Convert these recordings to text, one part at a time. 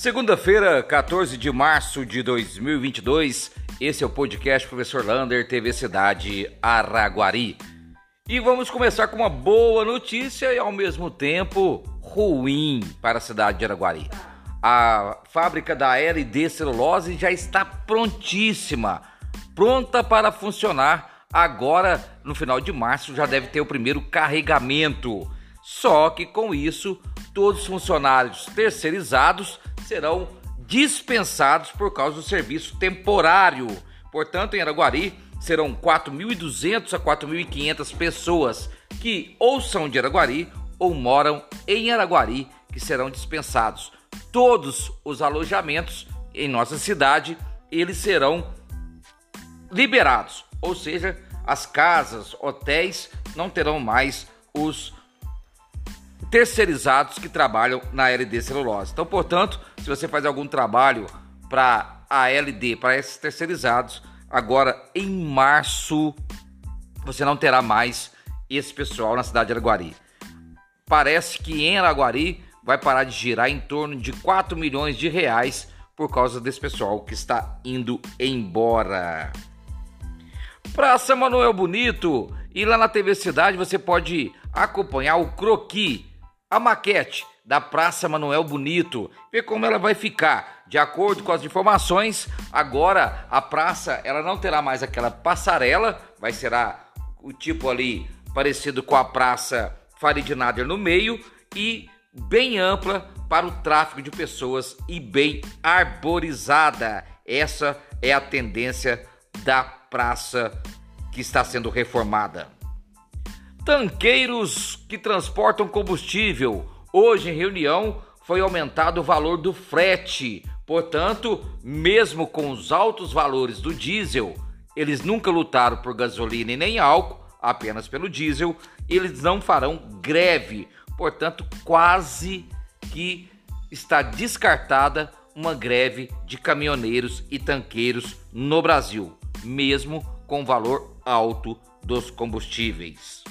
Segunda-feira, 14 de março de 2022, esse é o podcast Professor Lander, TV Cidade Araguari. E vamos começar com uma boa notícia e ao mesmo tempo ruim para a cidade de Araguari. A fábrica da LD Celulose já está prontíssima, pronta para funcionar. Agora, no final de março, já deve ter o primeiro carregamento. Só que com isso, todos os funcionários terceirizados serão dispensados por causa do serviço temporário. Portanto, em Araguari serão 4.200 a 4.500 pessoas que ou são de Araguari ou moram em Araguari que serão dispensados. Todos os alojamentos em nossa cidade eles serão liberados, ou seja, as casas, hotéis não terão mais os terceirizados que trabalham na LD Celulose. Então, portanto, se você faz algum trabalho para a LD, para esses terceirizados, agora em março você não terá mais esse pessoal na cidade de Araguari. Parece que em Araguari vai parar de girar em torno de 4 milhões de reais por causa desse pessoal que está indo embora. Praça Manuel Bonito e lá na TV Cidade você pode acompanhar o croqui a maquete da Praça Manuel Bonito, ver como ela vai ficar. De acordo com as informações, agora a praça ela não terá mais aquela passarela, vai ser o tipo ali parecido com a Praça Farid Nader no meio e bem ampla para o tráfego de pessoas e bem arborizada. Essa é a tendência da praça que está sendo reformada. Tanqueiros que transportam combustível. Hoje, em reunião, foi aumentado o valor do frete. Portanto, mesmo com os altos valores do diesel, eles nunca lutaram por gasolina e nem álcool, apenas pelo diesel. Eles não farão greve. Portanto, quase que está descartada uma greve de caminhoneiros e tanqueiros no Brasil, mesmo com o valor alto dos combustíveis.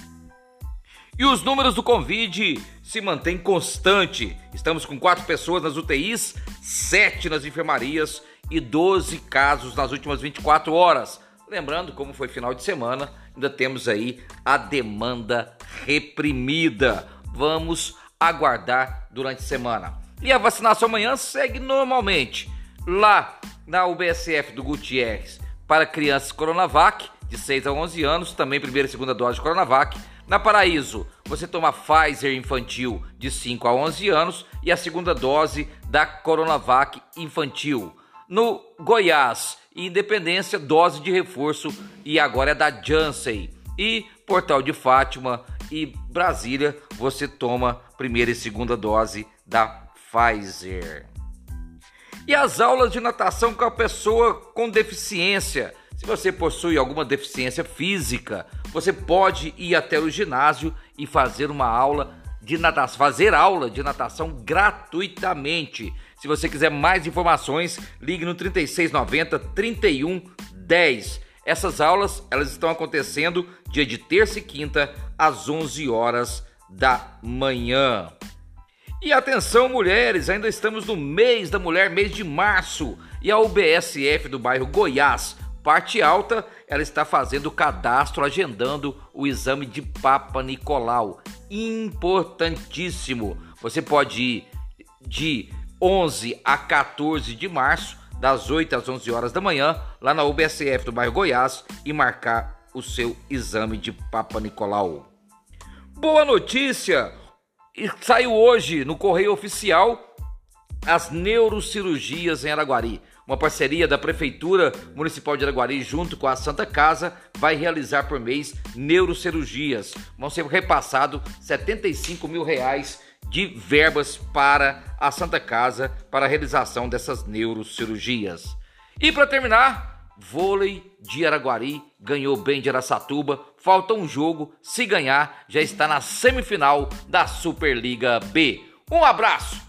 E os números do Covid se mantêm constante. Estamos com quatro pessoas nas UTIs, sete nas enfermarias e 12 casos nas últimas 24 horas. Lembrando, como foi final de semana, ainda temos aí a demanda reprimida. Vamos aguardar durante a semana. E a vacinação amanhã segue normalmente. Lá na UBSF do Gutierrez, para crianças Coronavac, de 6 a 11 anos, também primeira e segunda dose de Coronavac na Paraíso, você toma Pfizer infantil de 5 a 11 anos e a segunda dose da Coronavac infantil. No Goiás e Independência, dose de reforço e agora é da Janssen. E Portal de Fátima e Brasília, você toma primeira e segunda dose da Pfizer. E as aulas de natação com a pessoa com deficiência. Se você possui alguma deficiência física, você pode ir até o ginásio e fazer uma aula de natação, fazer aula de natação gratuitamente. Se você quiser mais informações, ligue no 3690 3110. Essas aulas, elas estão acontecendo dia de terça e quinta às 11 horas da manhã. E atenção, mulheres, ainda estamos no mês da mulher, mês de março, e a UBSF do bairro Goiás Parte alta, ela está fazendo o cadastro, agendando o exame de Papa Nicolau. Importantíssimo. Você pode ir de 11 a 14 de março, das 8 às 11 horas da manhã, lá na UBSF do bairro Goiás e marcar o seu exame de Papa Nicolau. Boa notícia! Saiu hoje no Correio Oficial as neurocirurgias em Araguari. Uma parceria da Prefeitura Municipal de Araguari junto com a Santa Casa vai realizar por mês neurocirurgias. Vão ser repassados 75 mil reais de verbas para a Santa Casa para a realização dessas neurocirurgias. E para terminar, vôlei de Araguari ganhou bem de Aracatuba. Falta um jogo, se ganhar, já está na semifinal da Superliga B. Um abraço